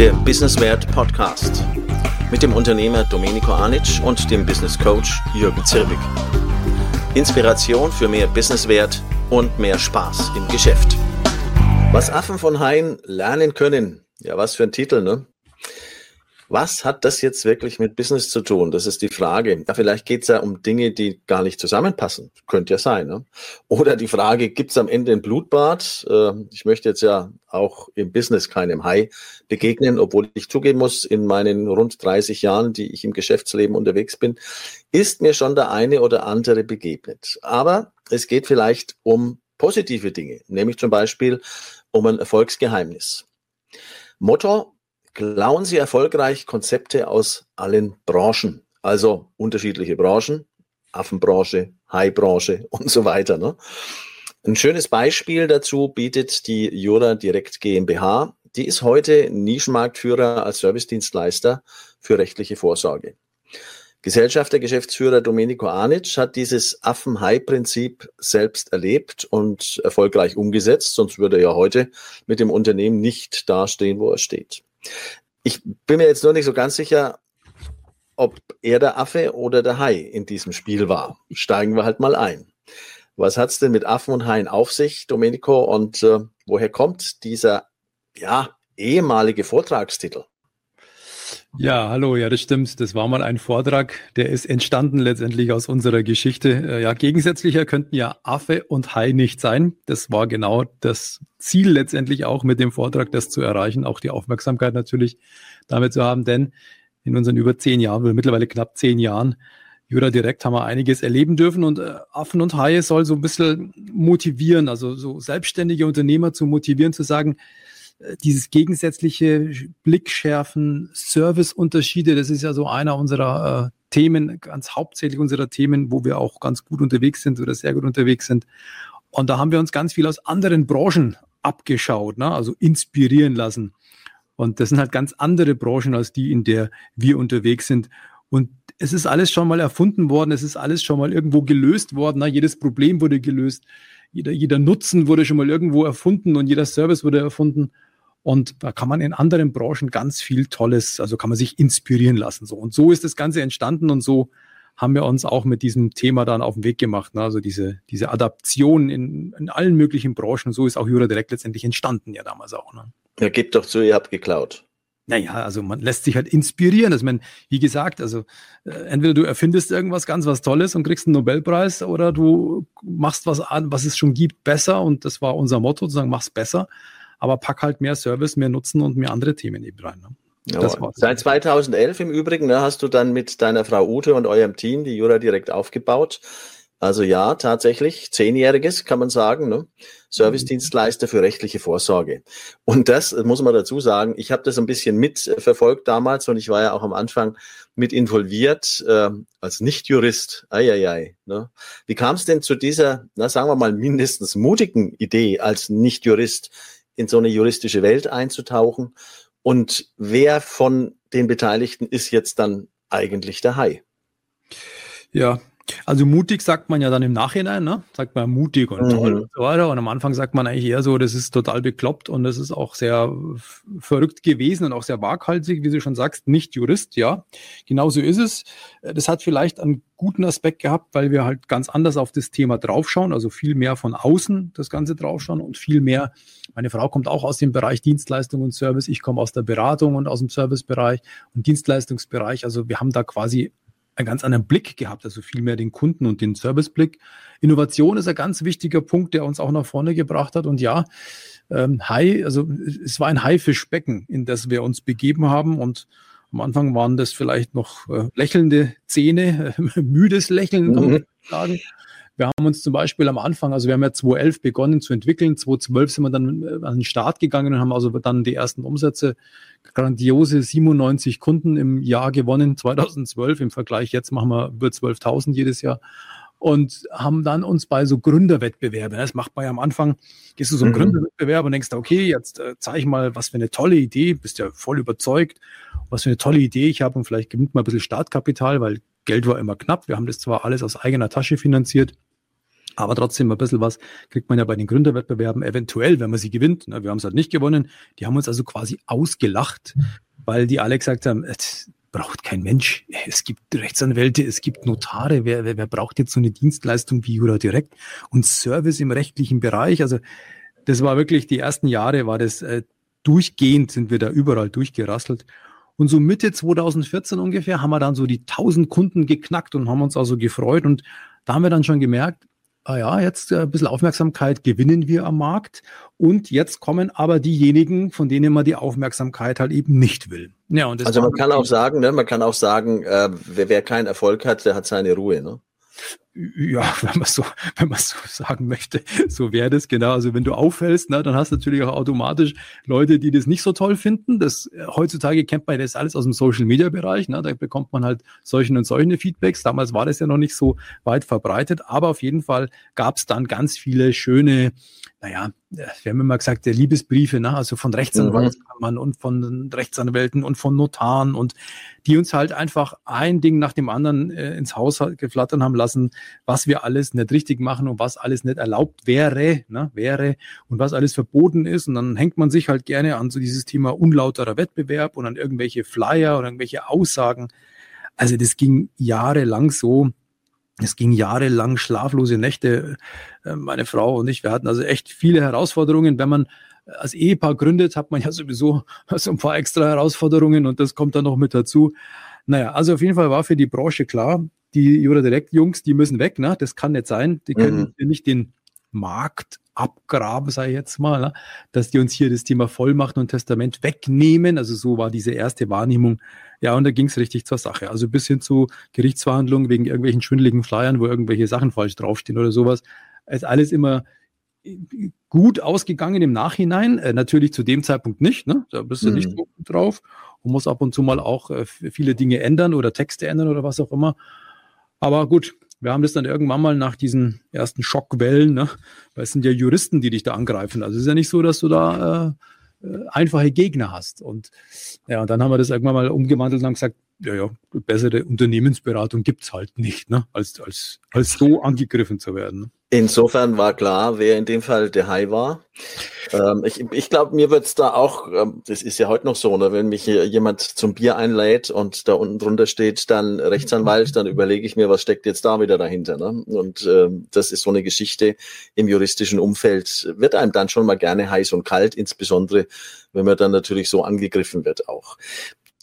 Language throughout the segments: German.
der Businesswert Podcast mit dem Unternehmer Domenico Anic und dem Business Coach Jürgen Zirbig. Inspiration für mehr Businesswert und mehr Spaß im Geschäft. Was Affen von Hain lernen können. Ja, was für ein Titel, ne? Was hat das jetzt wirklich mit Business zu tun? Das ist die Frage. Ja, vielleicht geht es ja um Dinge, die gar nicht zusammenpassen. Könnte ja sein. Ne? Oder die Frage, gibt es am Ende ein Blutbad? Äh, ich möchte jetzt ja auch im Business keinem Hai begegnen, obwohl ich zugeben muss, in meinen rund 30 Jahren, die ich im Geschäftsleben unterwegs bin, ist mir schon der eine oder andere begegnet. Aber es geht vielleicht um positive Dinge, nämlich zum Beispiel um ein Erfolgsgeheimnis. Motto klauen Sie erfolgreich Konzepte aus allen Branchen, also unterschiedliche Branchen, Affenbranche, Haibranche und so weiter. Ne? Ein schönes Beispiel dazu bietet die Jura Direkt GmbH. Die ist heute Nischenmarktführer als Servicedienstleister für rechtliche Vorsorge. Gesellschafter, Geschäftsführer Domenico Anic hat dieses Affen-Hai-Prinzip selbst erlebt und erfolgreich umgesetzt, sonst würde er ja heute mit dem Unternehmen nicht dastehen, wo er steht. Ich bin mir jetzt nur nicht so ganz sicher, ob er der Affe oder der Hai in diesem Spiel war. Steigen wir halt mal ein. Was hat es denn mit Affen und Haien auf sich, Domenico? Und äh, woher kommt dieser ja, ehemalige Vortragstitel? Ja, hallo, ja, das stimmt. Das war mal ein Vortrag, der ist entstanden letztendlich aus unserer Geschichte. Äh, ja, gegensätzlicher könnten ja Affe und Hai nicht sein. Das war genau das Ziel letztendlich auch mit dem Vortrag, das zu erreichen, auch die Aufmerksamkeit natürlich damit zu haben, denn in unseren über zehn Jahren, mittlerweile knapp zehn Jahren, Jura Direkt haben wir einiges erleben dürfen und äh, Affen und Haie soll so ein bisschen motivieren, also so selbstständige Unternehmer zu motivieren, zu sagen, dieses gegensätzliche Blickschärfen, Serviceunterschiede, das ist ja so einer unserer äh, Themen, ganz hauptsächlich unserer Themen, wo wir auch ganz gut unterwegs sind oder sehr gut unterwegs sind. Und da haben wir uns ganz viel aus anderen Branchen abgeschaut, ne? also inspirieren lassen. Und das sind halt ganz andere Branchen als die, in der wir unterwegs sind. Und es ist alles schon mal erfunden worden, es ist alles schon mal irgendwo gelöst worden. Ne? Jedes Problem wurde gelöst, jeder, jeder Nutzen wurde schon mal irgendwo erfunden und jeder Service wurde erfunden. Und da kann man in anderen Branchen ganz viel Tolles, also kann man sich inspirieren lassen. So. Und so ist das Ganze entstanden und so haben wir uns auch mit diesem Thema dann auf den Weg gemacht. Ne? Also diese, diese Adaption in, in allen möglichen Branchen. So ist auch Jura direkt letztendlich entstanden, ja damals auch. Ne? Ja, gebt doch zu, ihr habt geklaut. Naja, also man lässt sich halt inspirieren. Also man, wie gesagt, also äh, entweder du erfindest irgendwas ganz was Tolles und kriegst einen Nobelpreis oder du machst was an, was es schon gibt, besser. Und das war unser Motto, zu sagen, mach's besser aber pack halt mehr Service, mehr Nutzen und mehr andere Themen eben rein. Ne? Ja, Seit 2011 im Übrigen ne, hast du dann mit deiner Frau Ute und eurem Team die Jura direkt aufgebaut. Also ja, tatsächlich, zehnjähriges kann man sagen, ne? Servicedienstleister für rechtliche Vorsorge. Und das muss man dazu sagen, ich habe das ein bisschen mitverfolgt damals und ich war ja auch am Anfang mit involviert äh, als Nicht-Jurist. Eieiei. Ne? Wie kam es denn zu dieser, na, sagen wir mal, mindestens mutigen Idee als Nicht-Jurist in so eine juristische Welt einzutauchen. Und wer von den Beteiligten ist jetzt dann eigentlich der Hai? Ja, also mutig sagt man ja dann im Nachhinein, ne? Sagt man mutig und toll mhm. und so weiter. Und am Anfang sagt man eigentlich eher so, das ist total bekloppt und das ist auch sehr verrückt gewesen und auch sehr waghalsig, wie du schon sagst, nicht Jurist, ja. Genauso ist es. Das hat vielleicht einen guten Aspekt gehabt, weil wir halt ganz anders auf das Thema draufschauen, also viel mehr von außen das Ganze draufschauen und viel mehr, meine Frau kommt auch aus dem Bereich Dienstleistung und Service, ich komme aus der Beratung und aus dem Servicebereich und Dienstleistungsbereich. Also wir haben da quasi einen ganz anderen Blick gehabt, also viel mehr den Kunden und den Serviceblick. Innovation ist ein ganz wichtiger Punkt, der uns auch nach vorne gebracht hat. Und ja, ähm, Hai, also es war ein Haifischbecken, in das wir uns begeben haben. Und am Anfang waren das vielleicht noch äh, lächelnde Zähne, äh, müdes Lächeln, kann man mhm. sagen. Wir haben uns zum Beispiel am Anfang, also wir haben ja 2011 begonnen zu entwickeln, 2012 sind wir dann äh, an den Start gegangen und haben also dann die ersten Umsätze, grandiose 97 Kunden im Jahr gewonnen, 2012. Im Vergleich jetzt machen wir über 12.000 jedes Jahr und haben dann uns bei so Gründerwettbewerben, das macht man ja am Anfang, gehst du so einen mhm. Gründerwettbewerb und denkst, okay, jetzt äh, zeige ich mal, was für eine tolle Idee, bist ja voll überzeugt, was für eine tolle Idee ich habe und vielleicht gewinnt man ein bisschen Startkapital, weil Geld war immer knapp. Wir haben das zwar alles aus eigener Tasche finanziert, Aber trotzdem ein bisschen was kriegt man ja bei den Gründerwettbewerben eventuell, wenn man sie gewinnt. Ne? Wir haben es halt nicht gewonnen. Die haben uns also quasi ausgelacht, weil die alle gesagt haben, es braucht kein Mensch. Es gibt Rechtsanwälte, es gibt Notare. Wer, wer, wer braucht jetzt so eine Dienstleistung wie Jura Direkt und Service im rechtlichen Bereich? Also das war wirklich, die ersten Jahre war das äh, durchgehend, sind wir da überall durchgerasselt. Und so Mitte 2014 ungefähr haben wir dann so die 1000 Kunden geknackt und haben uns also gefreut. Und da haben wir dann schon gemerkt, ah ja, jetzt äh, ein bisschen Aufmerksamkeit gewinnen wir am Markt. Und jetzt kommen aber diejenigen, von denen man die Aufmerksamkeit halt eben nicht will. Ja, und also man kann auch sagen, ne, man kann auch sagen, äh, wer, wer keinen Erfolg hat, der hat seine Ruhe. Ne? Ja, wenn man so, wenn man so sagen möchte, so wäre das genau. Also wenn du auffällst, ne, dann hast du natürlich auch automatisch Leute, die das nicht so toll finden. Das äh, heutzutage kennt man das alles aus dem Social Media Bereich. Ne, da bekommt man halt solchen und solche Feedbacks. Damals war das ja noch nicht so weit verbreitet, aber auf jeden Fall gab es dann ganz viele schöne naja, wir haben immer gesagt, der Liebesbriefe, ne? also von Rechtsanwaltskammern mhm. und von Rechtsanwälten und von Notaren und die uns halt einfach ein Ding nach dem anderen äh, ins Haus geflattern haben lassen, was wir alles nicht richtig machen und was alles nicht erlaubt wäre, ne? wäre und was alles verboten ist. Und dann hängt man sich halt gerne an so dieses Thema unlauterer Wettbewerb und an irgendwelche Flyer oder irgendwelche Aussagen. Also das ging jahrelang so es ging jahrelang schlaflose Nächte, äh, meine Frau und ich. Wir hatten also echt viele Herausforderungen. Wenn man als Ehepaar gründet, hat man ja sowieso so ein paar extra Herausforderungen und das kommt dann noch mit dazu. Naja, also auf jeden Fall war für die Branche klar, die Jura Direkt Jungs, die müssen weg, ne? Das kann nicht sein. Die können mhm. nicht den Markt abgraben, sage ich jetzt mal, ne? dass die uns hier das Thema Vollmachten und Testament wegnehmen. Also so war diese erste Wahrnehmung. Ja, und da ging es richtig zur Sache. Also bis hin zu Gerichtsverhandlungen wegen irgendwelchen schwindeligen Flyern, wo irgendwelche Sachen falsch draufstehen oder sowas. ist alles immer gut ausgegangen im Nachhinein. Äh, natürlich zu dem Zeitpunkt nicht. Ne? Da bist du mhm. nicht drauf und muss ab und zu mal auch äh, viele Dinge ändern oder Texte ändern oder was auch immer. Aber gut, wir haben das dann irgendwann mal nach diesen ersten Schockwellen, ne? weil es sind ja Juristen, die dich da angreifen. Also es ist ja nicht so, dass du da äh, äh, einfache Gegner hast. Und ja, und dann haben wir das irgendwann mal umgewandelt und haben gesagt, ja, ja, bessere Unternehmensberatung gibt's halt nicht, ne? als, als, als so angegriffen zu werden. Insofern war klar, wer in dem Fall der Hai war. Ähm, ich ich glaube, mir wird's da auch, ähm, das ist ja heute noch so, ne, wenn mich jemand zum Bier einlädt und da unten drunter steht dann Rechtsanwalt, dann überlege ich mir, was steckt jetzt da wieder dahinter. Ne? Und ähm, das ist so eine Geschichte im juristischen Umfeld, wird einem dann schon mal gerne heiß und kalt, insbesondere wenn man dann natürlich so angegriffen wird auch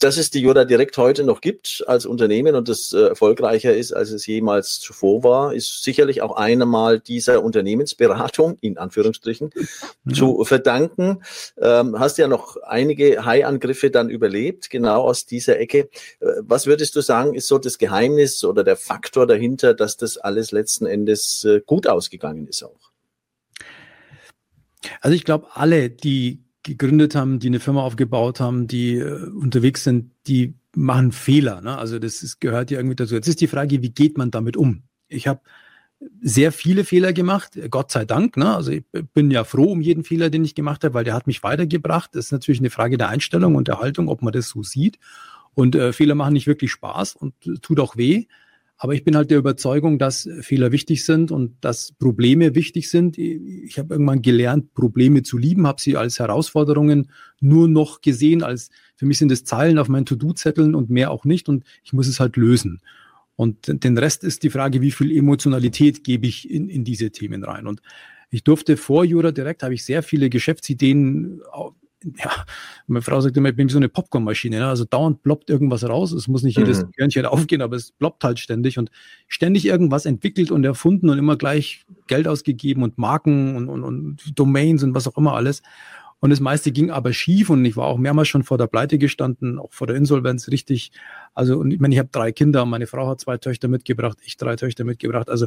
dass es die Yoda direkt heute noch gibt als Unternehmen und das äh, erfolgreicher ist, als es jemals zuvor war, ist sicherlich auch einmal dieser Unternehmensberatung, in Anführungsstrichen, mhm. zu verdanken. Ähm, hast ja noch einige High-Angriffe dann überlebt, genau aus dieser Ecke. Äh, was würdest du sagen, ist so das Geheimnis oder der Faktor dahinter, dass das alles letzten Endes äh, gut ausgegangen ist auch? Also ich glaube, alle, die gegründet haben, die eine Firma aufgebaut haben, die äh, unterwegs sind, die machen Fehler. Ne? Also das ist, gehört ja irgendwie dazu. Jetzt ist die Frage, wie geht man damit um? Ich habe sehr viele Fehler gemacht, Gott sei Dank. Ne? Also ich bin ja froh um jeden Fehler, den ich gemacht habe, weil der hat mich weitergebracht. Das ist natürlich eine Frage der Einstellung und der Haltung, ob man das so sieht. Und äh, Fehler machen nicht wirklich Spaß und äh, tut auch weh. Aber ich bin halt der Überzeugung, dass Fehler wichtig sind und dass Probleme wichtig sind. Ich habe irgendwann gelernt, Probleme zu lieben, habe sie als Herausforderungen nur noch gesehen, als für mich sind es Zeilen auf meinen To-Do-Zetteln und mehr auch nicht und ich muss es halt lösen. Und den Rest ist die Frage, wie viel Emotionalität gebe ich in, in diese Themen rein. Und ich durfte vor Jura direkt, habe ich sehr viele Geschäftsideen ja, meine Frau sagt immer, ich bin wie so eine Popcornmaschine. Ne? Also dauernd ploppt irgendwas raus. Es muss nicht jedes mhm. Körnchen aufgehen, aber es ploppt halt ständig und ständig irgendwas entwickelt und erfunden und immer gleich Geld ausgegeben und Marken und, und, und Domains und was auch immer alles. Und das meiste ging aber schief und ich war auch mehrmals schon vor der Pleite gestanden, auch vor der Insolvenz richtig. Also, und ich meine, ich habe drei Kinder, meine Frau hat zwei Töchter mitgebracht, ich drei Töchter mitgebracht. Also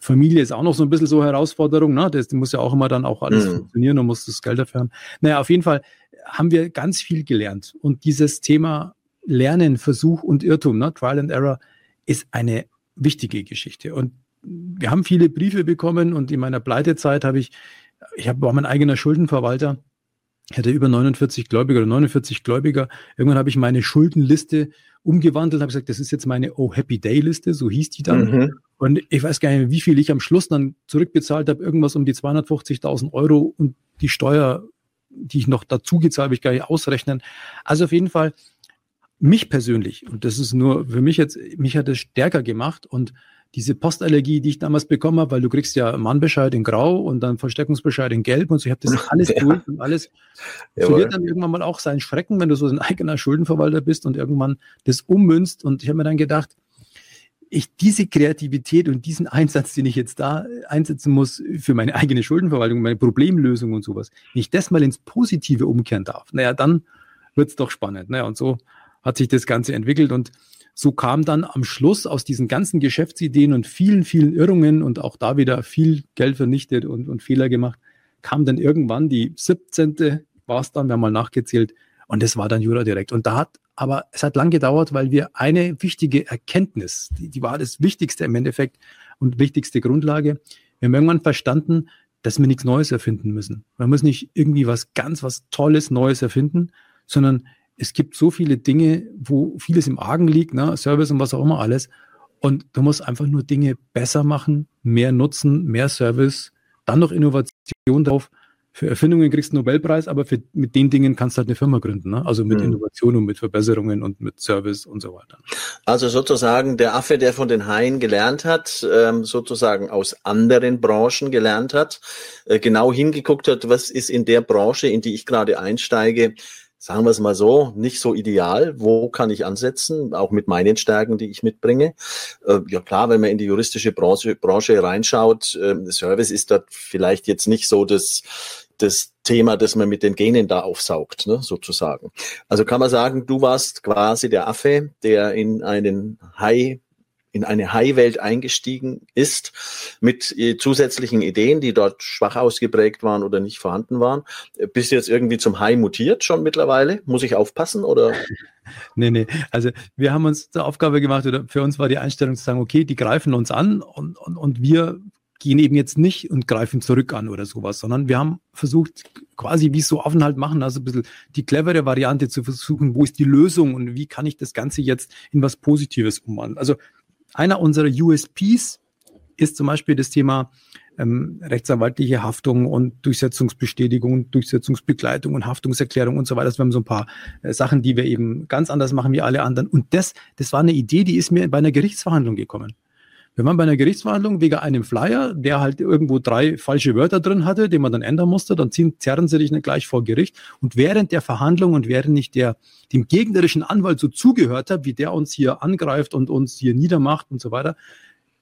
Familie ist auch noch so ein bisschen so Herausforderung, ne? Das muss ja auch immer dann auch alles mhm. funktionieren und muss das Geld dafür haben. Naja, auf jeden Fall haben wir ganz viel gelernt. Und dieses Thema Lernen, Versuch und Irrtum, ne? Trial and Error, ist eine wichtige Geschichte. Und wir haben viele Briefe bekommen und in meiner Pleitezeit habe ich, ich habe, war mein eigener Schuldenverwalter ich hatte über 49 Gläubiger oder 49 Gläubiger. Irgendwann habe ich meine Schuldenliste umgewandelt, habe gesagt, das ist jetzt meine Oh Happy Day Liste, so hieß die dann. Mhm. Und ich weiß gar nicht wie viel ich am Schluss dann zurückbezahlt habe, irgendwas um die 250.000 Euro und die Steuer, die ich noch dazu gezahlt habe, ich gar nicht ausrechnen. Also auf jeden Fall mich persönlich, und das ist nur für mich jetzt, mich hat es stärker gemacht und diese Postallergie, die ich damals bekommen habe, weil du kriegst ja Mannbescheid in Grau und dann Versteckungsbescheid in Gelb und so, ich habe das alles ja. durch und alles verliert dann irgendwann mal auch seinen Schrecken, wenn du so ein eigener Schuldenverwalter bist und irgendwann das ummünzt. Und ich habe mir dann gedacht, ich diese Kreativität und diesen Einsatz, den ich jetzt da einsetzen muss für meine eigene Schuldenverwaltung, meine Problemlösung und sowas, wenn ich das mal ins Positive umkehren darf, naja, dann wird's doch spannend. Naja, und so hat sich das Ganze entwickelt und so kam dann am Schluss aus diesen ganzen Geschäftsideen und vielen, vielen Irrungen und auch da wieder viel Geld vernichtet und, und Fehler gemacht, kam dann irgendwann die 17. war es dann, wir haben mal nachgezählt, und das war dann Jura direkt. Und da hat, aber es hat lang gedauert, weil wir eine wichtige Erkenntnis, die, die war das Wichtigste im Endeffekt und wichtigste Grundlage. Wir haben irgendwann verstanden, dass wir nichts Neues erfinden müssen. Man muss nicht irgendwie was ganz, was Tolles Neues erfinden, sondern es gibt so viele Dinge, wo vieles im Argen liegt, ne? Service und was auch immer alles. Und du musst einfach nur Dinge besser machen, mehr nutzen, mehr Service, dann noch Innovation drauf. Für Erfindungen kriegst du einen Nobelpreis, aber für, mit den Dingen kannst du halt eine Firma gründen. Ne? Also mit mhm. Innovation und mit Verbesserungen und mit Service und so weiter. Also sozusagen der Affe, der von den Haien gelernt hat, ähm, sozusagen aus anderen Branchen gelernt hat, äh, genau hingeguckt hat, was ist in der Branche, in die ich gerade einsteige, sagen wir es mal so, nicht so ideal. Wo kann ich ansetzen, auch mit meinen Stärken, die ich mitbringe? Äh, ja klar, wenn man in die juristische Branche, Branche reinschaut, äh, Service ist dort vielleicht jetzt nicht so das, das Thema, das man mit den Genen da aufsaugt, ne, sozusagen. Also kann man sagen, du warst quasi der Affe, der in einen Hai in eine High-Welt eingestiegen ist mit äh, zusätzlichen Ideen, die dort schwach ausgeprägt waren oder nicht vorhanden waren. Äh, bist du jetzt irgendwie zum High mutiert schon mittlerweile? Muss ich aufpassen oder? nee, nee. Also wir haben uns zur Aufgabe gemacht, oder für uns war die Einstellung zu sagen, okay, die greifen uns an und, und, und wir gehen eben jetzt nicht und greifen zurück an oder sowas, sondern wir haben versucht, quasi wie es so offen halt machen, also ein bisschen die clevere Variante zu versuchen, wo ist die Lösung und wie kann ich das Ganze jetzt in was Positives umwandeln. Also einer unserer USPs ist zum Beispiel das Thema ähm, rechtsanwaltliche Haftung und Durchsetzungsbestätigung, Durchsetzungsbegleitung und Haftungserklärung und so weiter. Wir haben so ein paar äh, Sachen, die wir eben ganz anders machen wie alle anderen. Und das, das war eine Idee, die ist mir bei einer Gerichtsverhandlung gekommen. Wir waren bei einer Gerichtsverhandlung wegen einem Flyer, der halt irgendwo drei falsche Wörter drin hatte, den man dann ändern musste. Dann ziehen, zerren sie dich nicht gleich vor Gericht. Und während der Verhandlung und während nicht der dem gegnerischen Anwalt so zugehört hat, wie der uns hier angreift und uns hier niedermacht und so weiter,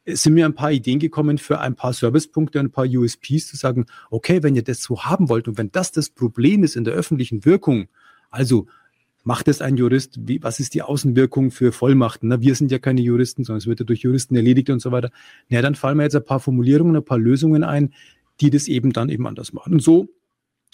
sind mir ein paar Ideen gekommen für ein paar Servicepunkte und ein paar USPs zu sagen, okay, wenn ihr das so haben wollt und wenn das das Problem ist in der öffentlichen Wirkung, also macht es ein Jurist? Wie, was ist die Außenwirkung für Vollmachten? Na, wir sind ja keine Juristen, sondern es wird ja durch Juristen erledigt und so weiter. Na, dann fallen mir jetzt ein paar Formulierungen, ein paar Lösungen ein, die das eben dann eben anders machen. Und so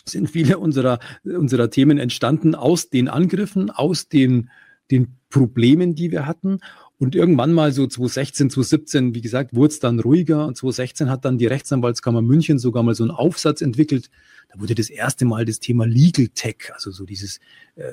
sind viele unserer, unserer Themen entstanden aus den Angriffen, aus den, den Problemen, die wir hatten. Und irgendwann mal so 2016, 2017, wie gesagt, wurde es dann ruhiger. Und 2016 hat dann die Rechtsanwaltskammer München sogar mal so einen Aufsatz entwickelt. Da wurde das erste Mal das Thema Legal Tech, also so dieses äh,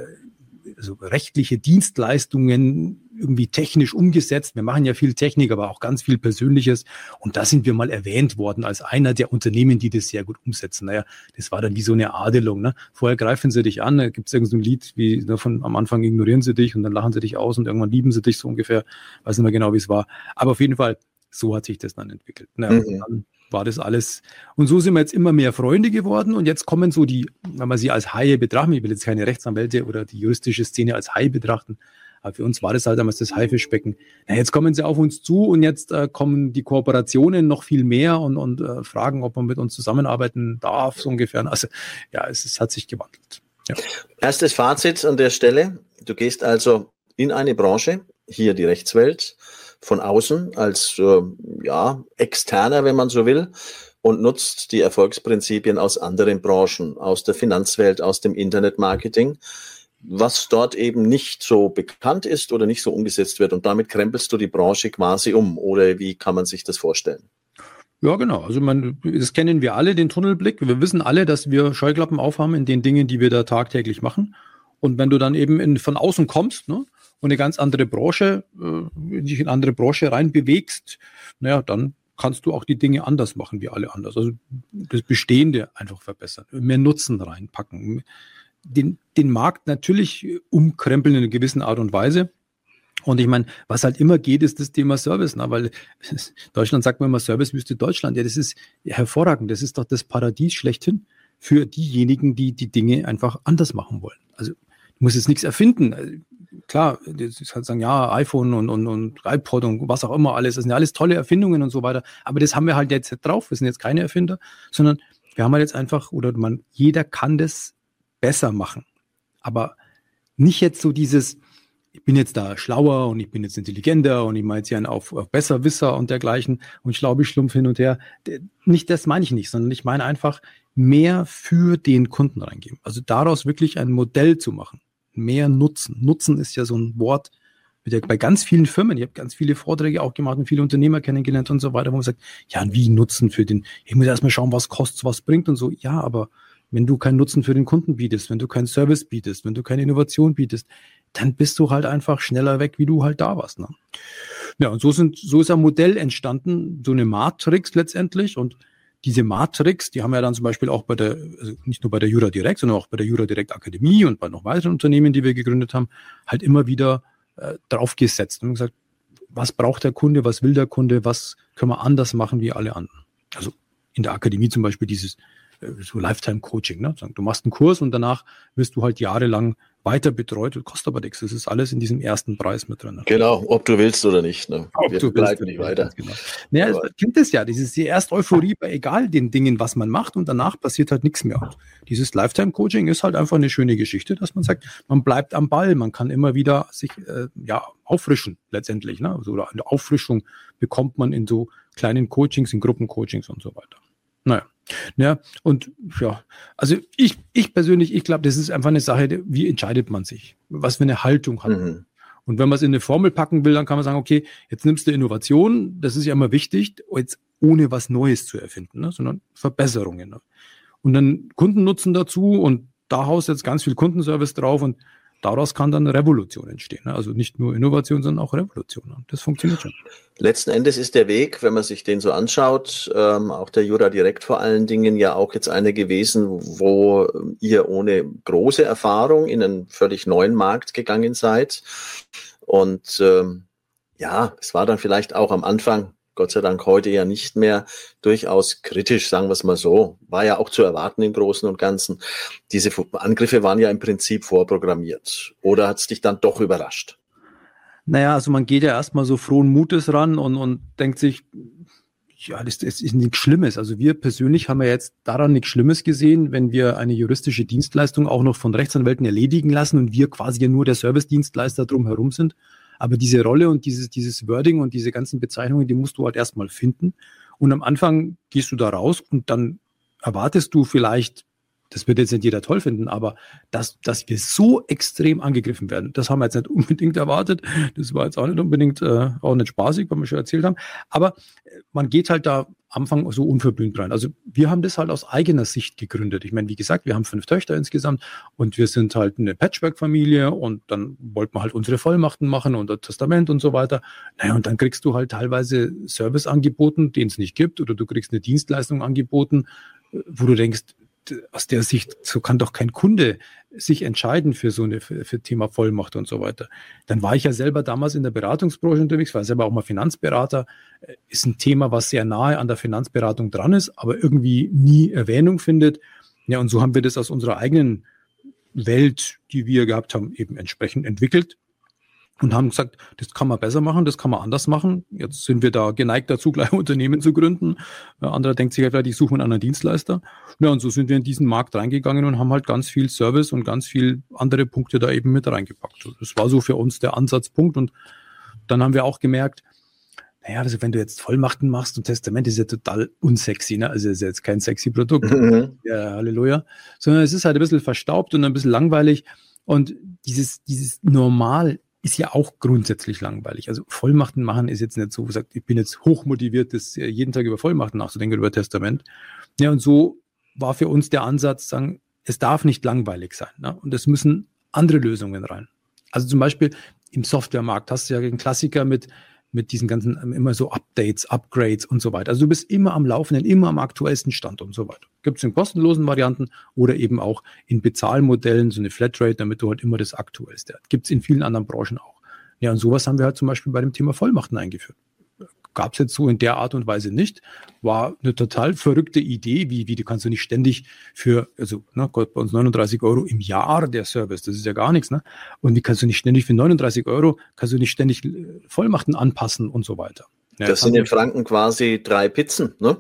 also rechtliche Dienstleistungen irgendwie technisch umgesetzt. Wir machen ja viel Technik, aber auch ganz viel Persönliches. Und da sind wir mal erwähnt worden als einer der Unternehmen, die das sehr gut umsetzen. Naja, das war dann wie so eine Adelung. Ne? Vorher greifen sie dich an, da gibt es irgendein so ein Lied, wie ne, von am Anfang ignorieren sie dich und dann lachen sie dich aus und irgendwann lieben sie dich so ungefähr. Weiß nicht mehr genau, wie es war. Aber auf jeden Fall, so hat sich das dann entwickelt. Naja, mhm. dann war das alles. Und so sind wir jetzt immer mehr Freunde geworden und jetzt kommen so die, wenn man sie als Haie betrachten, ich will jetzt keine Rechtsanwälte oder die juristische Szene als Hai betrachten, aber für uns war das halt damals das Haifischbecken. Na, jetzt kommen sie auf uns zu und jetzt äh, kommen die Kooperationen noch viel mehr und, und äh, fragen, ob man mit uns zusammenarbeiten darf, so ungefähr. Also ja, es, es hat sich gewandelt. Ja. Erstes Fazit an der Stelle. Du gehst also in eine Branche, hier die Rechtswelt, von außen als äh, ja, externer, wenn man so will, und nutzt die Erfolgsprinzipien aus anderen Branchen, aus der Finanzwelt, aus dem Internetmarketing, was dort eben nicht so bekannt ist oder nicht so umgesetzt wird. Und damit krempelst du die Branche quasi um. Oder wie kann man sich das vorstellen? Ja, genau. Also man, das kennen wir alle, den Tunnelblick. Wir wissen alle, dass wir Scheuklappen aufhaben in den Dingen, die wir da tagtäglich machen. Und wenn du dann eben in, von außen kommst ne, und eine ganz andere Branche, äh, dich in eine andere Branche reinbewegst, naja, dann kannst du auch die Dinge anders machen wie alle anders. Also das Bestehende einfach verbessern, mehr Nutzen reinpacken, den, den Markt natürlich umkrempeln in einer gewissen Art und Weise. Und ich meine, was halt immer geht, ist das Thema Service, ne? weil Deutschland sagt man immer, Service müsste Deutschland. Ja, das ist hervorragend. Das ist doch das Paradies schlechthin für diejenigen, die die Dinge einfach anders machen wollen. Also, du musst jetzt nichts erfinden. Klar, ist halt sagen, ja, iPhone und, und, und iPod und was auch immer alles, das sind ja alles tolle Erfindungen und so weiter. Aber das haben wir halt jetzt drauf. Wir sind jetzt keine Erfinder, sondern wir haben halt jetzt einfach, oder man, jeder kann das besser machen. Aber nicht jetzt so dieses, ich bin jetzt da schlauer und ich bin jetzt intelligenter und ich meine jetzt ja auf, auf Besserwisser und dergleichen und schlau schlumpf hin und her. Nicht das meine ich nicht, sondern ich meine einfach mehr für den Kunden reingeben. Also daraus wirklich ein Modell zu machen. Mehr Nutzen. Nutzen ist ja so ein Wort, ja bei ganz vielen Firmen, ich habe ganz viele Vorträge auch gemacht und viele Unternehmer kennengelernt und so weiter, wo man sagt, ja, und wie Nutzen für den, ich muss erstmal schauen, was kostet, was bringt und so. Ja, aber wenn du keinen Nutzen für den Kunden bietest, wenn du keinen Service bietest, wenn du keine Innovation bietest, dann bist du halt einfach schneller weg, wie du halt da warst. Ne? Ja, und so sind, so ist ein Modell entstanden, so eine Matrix letztendlich. Und diese Matrix, die haben wir dann zum Beispiel auch bei der, also nicht nur bei der Jura Direkt, sondern auch bei der Jura Direkt Akademie und bei noch weiteren Unternehmen, die wir gegründet haben, halt immer wieder äh, draufgesetzt und gesagt, was braucht der Kunde, was will der Kunde, was können wir anders machen wie alle anderen. Also in der Akademie zum Beispiel dieses äh, so Lifetime Coaching. Ne? Du machst einen Kurs und danach wirst du halt jahrelang weiter betreut, kostet aber nichts. Das ist alles in diesem ersten Preis mit drin. Genau, ob du willst oder nicht. Ne? Ob Wir du willst nicht weiter. Genau. Naja, man kennt es ja, dieses die erste Euphorie bei egal den Dingen, was man macht und danach passiert halt nichts mehr. Und dieses Lifetime-Coaching ist halt einfach eine schöne Geschichte, dass man sagt, man bleibt am Ball, man kann immer wieder sich äh, ja auffrischen letztendlich. Ne? Also, eine Auffrischung bekommt man in so kleinen Coachings, in Gruppencoachings und so weiter. Naja. Ja, und ja, also ich, ich persönlich, ich glaube, das ist einfach eine Sache, wie entscheidet man sich? Was für eine Haltung hat man? Mhm. Und wenn man es in eine Formel packen will, dann kann man sagen, okay, jetzt nimmst du Innovation, das ist ja immer wichtig, jetzt ohne was Neues zu erfinden, ne, sondern Verbesserungen. Ne? Und dann Kundennutzen dazu und da haust jetzt ganz viel Kundenservice drauf und daraus kann dann Revolution entstehen. Ne? Also nicht nur Innovation, sondern auch Revolution. Das funktioniert schon. Letzten Endes ist der Weg, wenn man sich den so anschaut, ähm, auch der Jura Direkt vor allen Dingen ja auch jetzt eine gewesen, wo ihr ohne große Erfahrung in einen völlig neuen Markt gegangen seid. Und ähm, ja, es war dann vielleicht auch am Anfang Gott sei Dank heute ja nicht mehr, durchaus kritisch, sagen wir es mal so. War ja auch zu erwarten im Großen und Ganzen. Diese Angriffe waren ja im Prinzip vorprogrammiert. Oder hat es dich dann doch überrascht? Naja, also man geht ja erstmal so frohen Mutes ran und, und denkt sich, ja, das, das ist nichts Schlimmes. Also wir persönlich haben ja jetzt daran nichts Schlimmes gesehen, wenn wir eine juristische Dienstleistung auch noch von Rechtsanwälten erledigen lassen und wir quasi ja nur der Servicedienstleister drumherum sind. Aber diese Rolle und dieses, dieses Wording und diese ganzen Bezeichnungen, die musst du halt erstmal finden. Und am Anfang gehst du da raus und dann erwartest du vielleicht das wird jetzt nicht jeder toll finden, aber dass, dass wir so extrem angegriffen werden, das haben wir jetzt nicht unbedingt erwartet. Das war jetzt auch nicht unbedingt äh, auch nicht spaßig, was wir schon erzählt haben. Aber äh, man geht halt da am Anfang so unverblümt rein. Also wir haben das halt aus eigener Sicht gegründet. Ich meine, wie gesagt, wir haben fünf Töchter insgesamt und wir sind halt eine Patchwork-Familie und dann wollten wir halt unsere Vollmachten machen und das Testament und so weiter. Naja, und dann kriegst du halt teilweise Service angeboten, den es nicht gibt, oder du kriegst eine Dienstleistung angeboten, äh, wo du denkst, aus der Sicht, so kann doch kein Kunde sich entscheiden für so eine für, für, Thema Vollmacht und so weiter. Dann war ich ja selber damals in der Beratungsbranche unterwegs, war selber auch mal Finanzberater. Äh, ist ein Thema, was sehr nahe an der Finanzberatung dran ist, aber irgendwie nie Erwähnung findet. Ja, und so haben wir das aus unserer eigenen Welt, die wir gehabt haben, eben entsprechend entwickelt und haben gesagt, das kann man besser machen, das kann man anders machen. Jetzt sind wir da geneigt dazu, gleich Unternehmen zu gründen. Ein anderer denkt sich halt vielleicht, ich suche einen anderen Dienstleister. Ja, und so sind wir in diesen Markt reingegangen und haben halt ganz viel Service und ganz viel andere Punkte da eben mit reingepackt. Das war so für uns der Ansatzpunkt. Und dann haben wir auch gemerkt, naja, also wenn du jetzt Vollmachten machst und Testament ist ja total unsexy, ne? Also ist jetzt kein sexy Produkt. Mhm. Ja, Halleluja. Sondern es ist halt ein bisschen verstaubt und ein bisschen langweilig. Und dieses, dieses normal ist ja auch grundsätzlich langweilig. Also Vollmachten machen ist jetzt nicht so, gesagt, ich bin jetzt hochmotiviert, das jeden Tag über Vollmachten nachzudenken, über Testament. Ja, und so war für uns der Ansatz, sagen, es darf nicht langweilig sein. Ne? Und es müssen andere Lösungen rein. Also zum Beispiel im Softwaremarkt hast du ja den Klassiker mit, mit diesen ganzen immer so Updates, Upgrades und so weiter. Also du bist immer am Laufenden, immer am aktuellsten Stand und so weiter. Gibt es in kostenlosen Varianten oder eben auch in Bezahlmodellen, so eine Flatrate, damit du halt immer das Aktuellste hast. Gibt es in vielen anderen Branchen auch. Ja, und sowas haben wir halt zum Beispiel bei dem Thema Vollmachten eingeführt gab es jetzt so in der Art und Weise nicht. War eine total verrückte Idee, wie, wie du kannst du nicht ständig für, also ne, bei uns 39 Euro im Jahr der Service, das ist ja gar nichts, ne? Und wie kannst du nicht ständig für 39 Euro, kannst du nicht ständig äh, Vollmachten anpassen und so weiter. Ja, das sind in Franken quasi drei Pizzen, ne?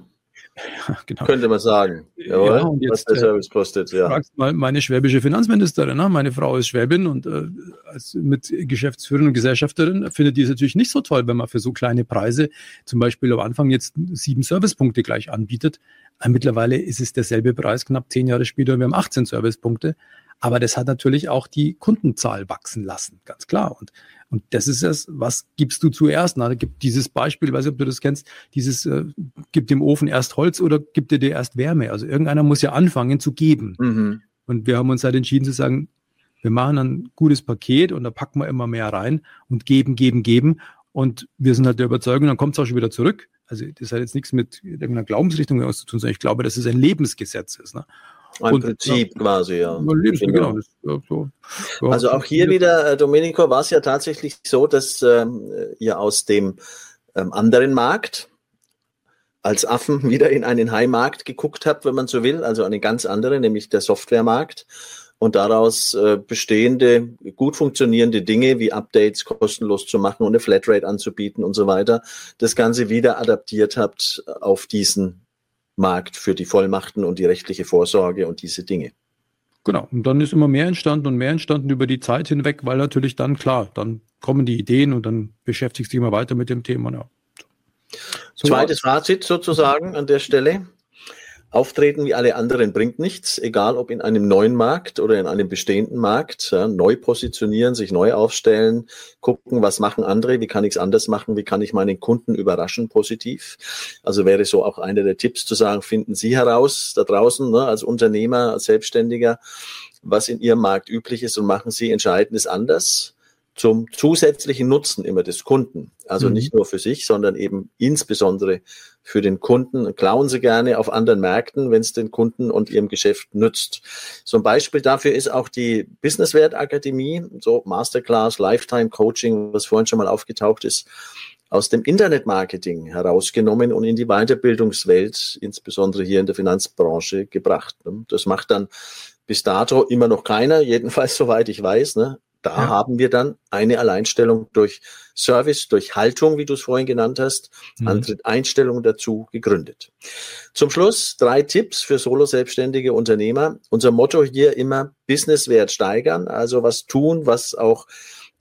genau. Könnte man sagen. Jawohl, ja, und jetzt, was der äh, Service kostet. Ja. Fragst mal meine schwäbische Finanzministerin. Ne? Meine Frau ist Schwäbin und äh, als mit Geschäftsführerin und Gesellschafterin findet die es natürlich nicht so toll, wenn man für so kleine Preise zum Beispiel am Anfang jetzt sieben Servicepunkte gleich anbietet. Aber mittlerweile ist es derselbe Preis, knapp zehn Jahre später, und wir haben 18 Servicepunkte. Aber das hat natürlich auch die Kundenzahl wachsen lassen, ganz klar. Und und das ist es, was gibst du zuerst? Na, da gibt dieses Beispiel, ich weiß nicht, ob du das kennst, dieses, äh, gibt dem Ofen erst Holz oder gibt er dir erst Wärme? Also irgendeiner muss ja anfangen zu geben. Mhm. Und wir haben uns halt entschieden zu sagen, wir machen ein gutes Paket und da packen wir immer mehr rein und geben, geben, geben. Und wir sind halt der Überzeugung, dann kommt es auch schon wieder zurück. Also das hat jetzt nichts mit irgendeiner Glaubensrichtung zu tun, sondern ich glaube, dass es ein Lebensgesetz ist. Ne? Ein und, Prinzip ja, quasi, ja. Genau. Ja, so. ja. Also auch hier wieder, äh, Domenico, war es ja tatsächlich so, dass ähm, ihr aus dem ähm, anderen Markt als Affen wieder in einen High-Markt geguckt habt, wenn man so will, also eine ganz andere, nämlich der Softwaremarkt und daraus äh, bestehende, gut funktionierende Dinge wie Updates kostenlos zu machen und eine Flatrate anzubieten und so weiter, das Ganze wieder adaptiert habt auf diesen Markt für die Vollmachten und die rechtliche Vorsorge und diese Dinge. Genau, und dann ist immer mehr entstanden und mehr entstanden über die Zeit hinweg, weil natürlich dann klar, dann kommen die Ideen und dann beschäftigst du dich immer weiter mit dem Thema. Ja. So Zweites Fazit sozusagen an der Stelle. Auftreten wie alle anderen bringt nichts, egal ob in einem neuen Markt oder in einem bestehenden Markt. Ja, neu positionieren, sich neu aufstellen, gucken, was machen andere, wie kann ich es anders machen, wie kann ich meinen Kunden überraschen positiv. Also wäre so auch einer der Tipps zu sagen, finden Sie heraus da draußen ne, als Unternehmer, als Selbstständiger, was in Ihrem Markt üblich ist und machen Sie Entscheidendes anders zum zusätzlichen Nutzen immer des Kunden. Also mhm. nicht nur für sich, sondern eben insbesondere für den Kunden. Klauen Sie gerne auf anderen Märkten, wenn es den Kunden und ihrem Geschäft nützt. So ein Beispiel dafür ist auch die Businesswert Akademie, so Masterclass, Lifetime Coaching, was vorhin schon mal aufgetaucht ist, aus dem Internetmarketing herausgenommen und in die Weiterbildungswelt, insbesondere hier in der Finanzbranche, gebracht. Das macht dann bis dato immer noch keiner, jedenfalls soweit ich weiß. Ne? Da ja. haben wir dann eine Alleinstellung durch Service, durch Haltung, wie du es vorhin genannt hast, mhm. andere Einstellungen dazu gegründet. Zum Schluss drei Tipps für Solo-selbstständige Unternehmer. Unser Motto hier immer Businesswert steigern, also was tun, was auch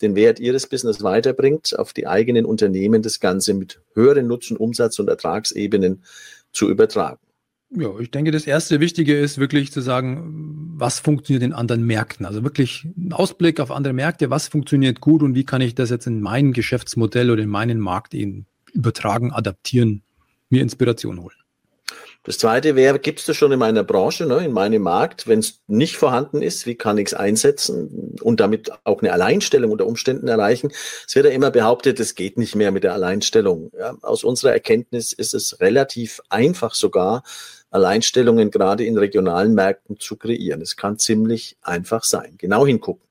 den Wert ihres Business weiterbringt, auf die eigenen Unternehmen das Ganze mit höheren Nutzen, Umsatz und Ertragsebenen zu übertragen. Ja, ich denke, das erste Wichtige ist wirklich zu sagen, was funktioniert in anderen Märkten? Also wirklich ein Ausblick auf andere Märkte, was funktioniert gut und wie kann ich das jetzt in mein Geschäftsmodell oder in meinen Markt eben übertragen, adaptieren, mir Inspiration holen. Das zweite wäre, gibt es das schon in meiner Branche, ne, in meinem Markt? Wenn es nicht vorhanden ist, wie kann ich es einsetzen und damit auch eine Alleinstellung unter Umständen erreichen? Es wird ja immer behauptet, es geht nicht mehr mit der Alleinstellung. Ja, aus unserer Erkenntnis ist es relativ einfach sogar, Alleinstellungen gerade in regionalen Märkten zu kreieren. Es kann ziemlich einfach sein. Genau hingucken.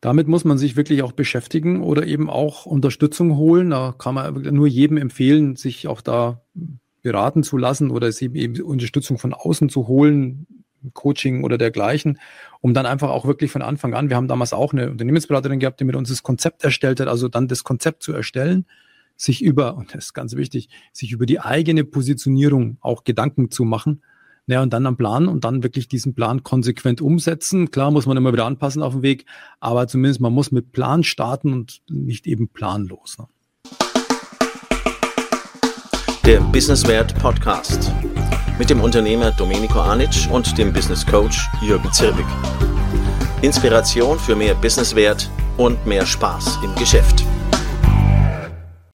Damit muss man sich wirklich auch beschäftigen oder eben auch Unterstützung holen. Da kann man nur jedem empfehlen, sich auch da beraten zu lassen oder es eben Unterstützung von außen zu holen, Coaching oder dergleichen, um dann einfach auch wirklich von Anfang an, wir haben damals auch eine Unternehmensberaterin gehabt, die mit uns das Konzept erstellt hat, also dann das Konzept zu erstellen, sich über, und das ist ganz wichtig, sich über die eigene Positionierung auch Gedanken zu machen. Ja, und dann am Plan und dann wirklich diesen Plan konsequent umsetzen. Klar muss man immer wieder anpassen auf dem Weg, aber zumindest man muss mit Plan starten und nicht eben planlos. Ne? Der Businesswert Podcast mit dem Unternehmer Domenico Anic und dem Business Coach Jürgen Zirbig. Inspiration für mehr Businesswert und mehr Spaß im Geschäft.